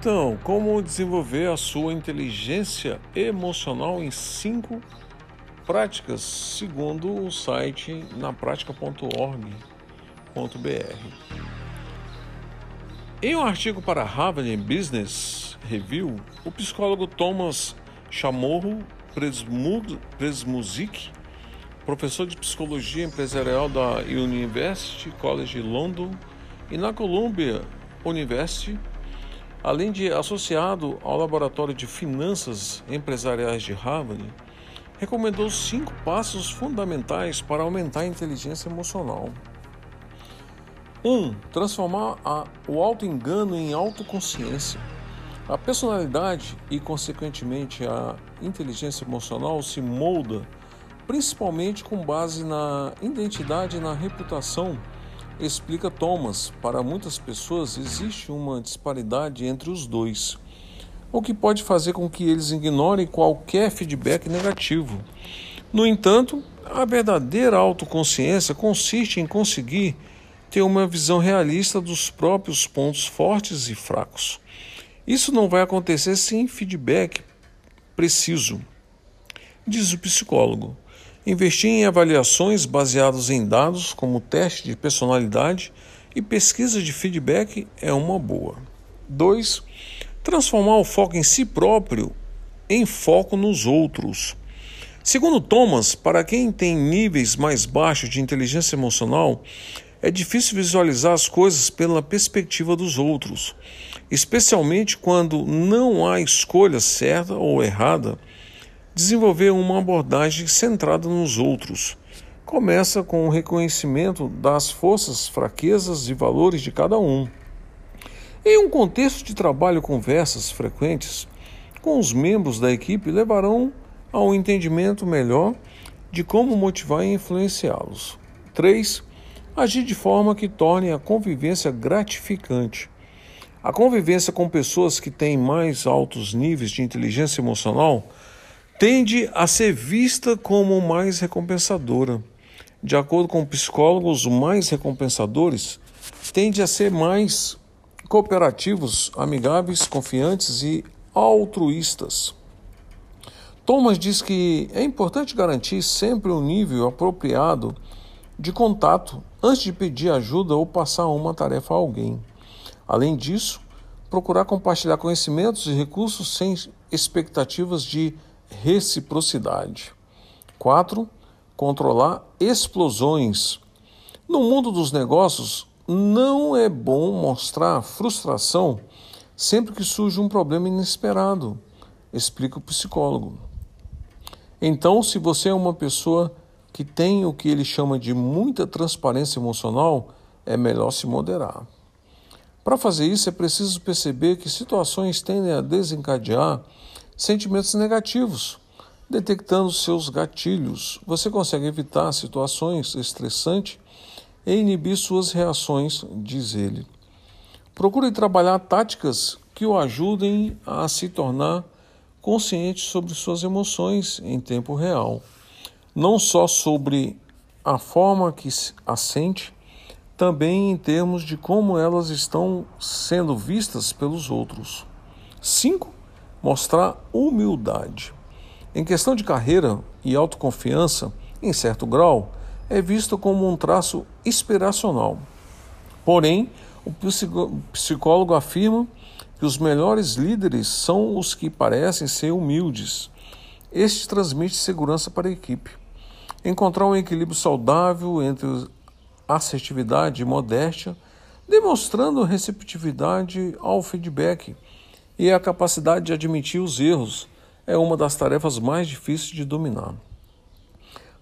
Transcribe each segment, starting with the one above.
Então, como desenvolver a sua inteligência emocional em cinco práticas, segundo o site napratica.org.br. Em um artigo para Harvard Business Review, o psicólogo Thomas Chamorro Presmuzik, professor de psicologia empresarial da University College London e na Columbia University, Além de associado ao Laboratório de Finanças Empresariais de Harvard, recomendou cinco passos fundamentais para aumentar a inteligência emocional. 1. Um, transformar a, o auto-engano em autoconsciência. A personalidade e, consequentemente, a inteligência emocional se molda principalmente com base na identidade e na reputação Explica Thomas: para muitas pessoas existe uma disparidade entre os dois, o que pode fazer com que eles ignorem qualquer feedback negativo. No entanto, a verdadeira autoconsciência consiste em conseguir ter uma visão realista dos próprios pontos fortes e fracos. Isso não vai acontecer sem feedback preciso, diz o psicólogo. Investir em avaliações baseadas em dados, como teste de personalidade e pesquisa de feedback, é uma boa. 2. Transformar o foco em si próprio em foco nos outros. Segundo Thomas, para quem tem níveis mais baixos de inteligência emocional, é difícil visualizar as coisas pela perspectiva dos outros, especialmente quando não há escolha certa ou errada desenvolver uma abordagem centrada nos outros. Começa com o reconhecimento das forças, fraquezas e valores de cada um. Em um contexto de trabalho, conversas frequentes com os membros da equipe levarão a um entendimento melhor de como motivar e influenciá-los. 3. Agir de forma que torne a convivência gratificante. A convivência com pessoas que têm mais altos níveis de inteligência emocional tende a ser vista como mais recompensadora. De acordo com psicólogos, os mais recompensadores tendem a ser mais cooperativos, amigáveis, confiantes e altruístas. Thomas diz que é importante garantir sempre um nível apropriado de contato antes de pedir ajuda ou passar uma tarefa a alguém. Além disso, procurar compartilhar conhecimentos e recursos sem expectativas de reciprocidade. 4. Controlar explosões. No mundo dos negócios, não é bom mostrar frustração sempre que surge um problema inesperado, explica o psicólogo. Então, se você é uma pessoa que tem o que ele chama de muita transparência emocional, é melhor se moderar. Para fazer isso, é preciso perceber que situações tendem a desencadear sentimentos negativos. Detectando seus gatilhos, você consegue evitar situações estressantes e inibir suas reações, diz ele. Procure trabalhar táticas que o ajudem a se tornar consciente sobre suas emoções em tempo real, não só sobre a forma que a sente, também em termos de como elas estão sendo vistas pelos outros. 5 mostrar humildade. Em questão de carreira e autoconfiança, em certo grau, é visto como um traço inspiracional. Porém, o psicólogo afirma que os melhores líderes são os que parecem ser humildes. Este transmite segurança para a equipe. Encontrar um equilíbrio saudável entre assertividade e modéstia, demonstrando receptividade ao feedback e a capacidade de admitir os erros é uma das tarefas mais difíceis de dominar.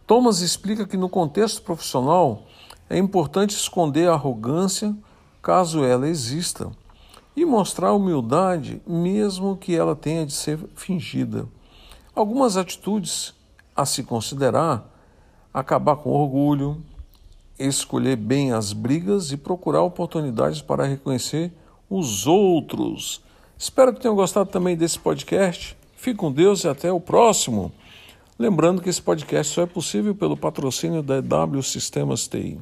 Thomas explica que no contexto profissional é importante esconder a arrogância, caso ela exista, e mostrar humildade, mesmo que ela tenha de ser fingida. Algumas atitudes a se considerar: acabar com orgulho, escolher bem as brigas e procurar oportunidades para reconhecer os outros. Espero que tenham gostado também desse podcast. Fique com Deus e até o próximo. Lembrando que esse podcast só é possível pelo patrocínio da EW Sistemas TI.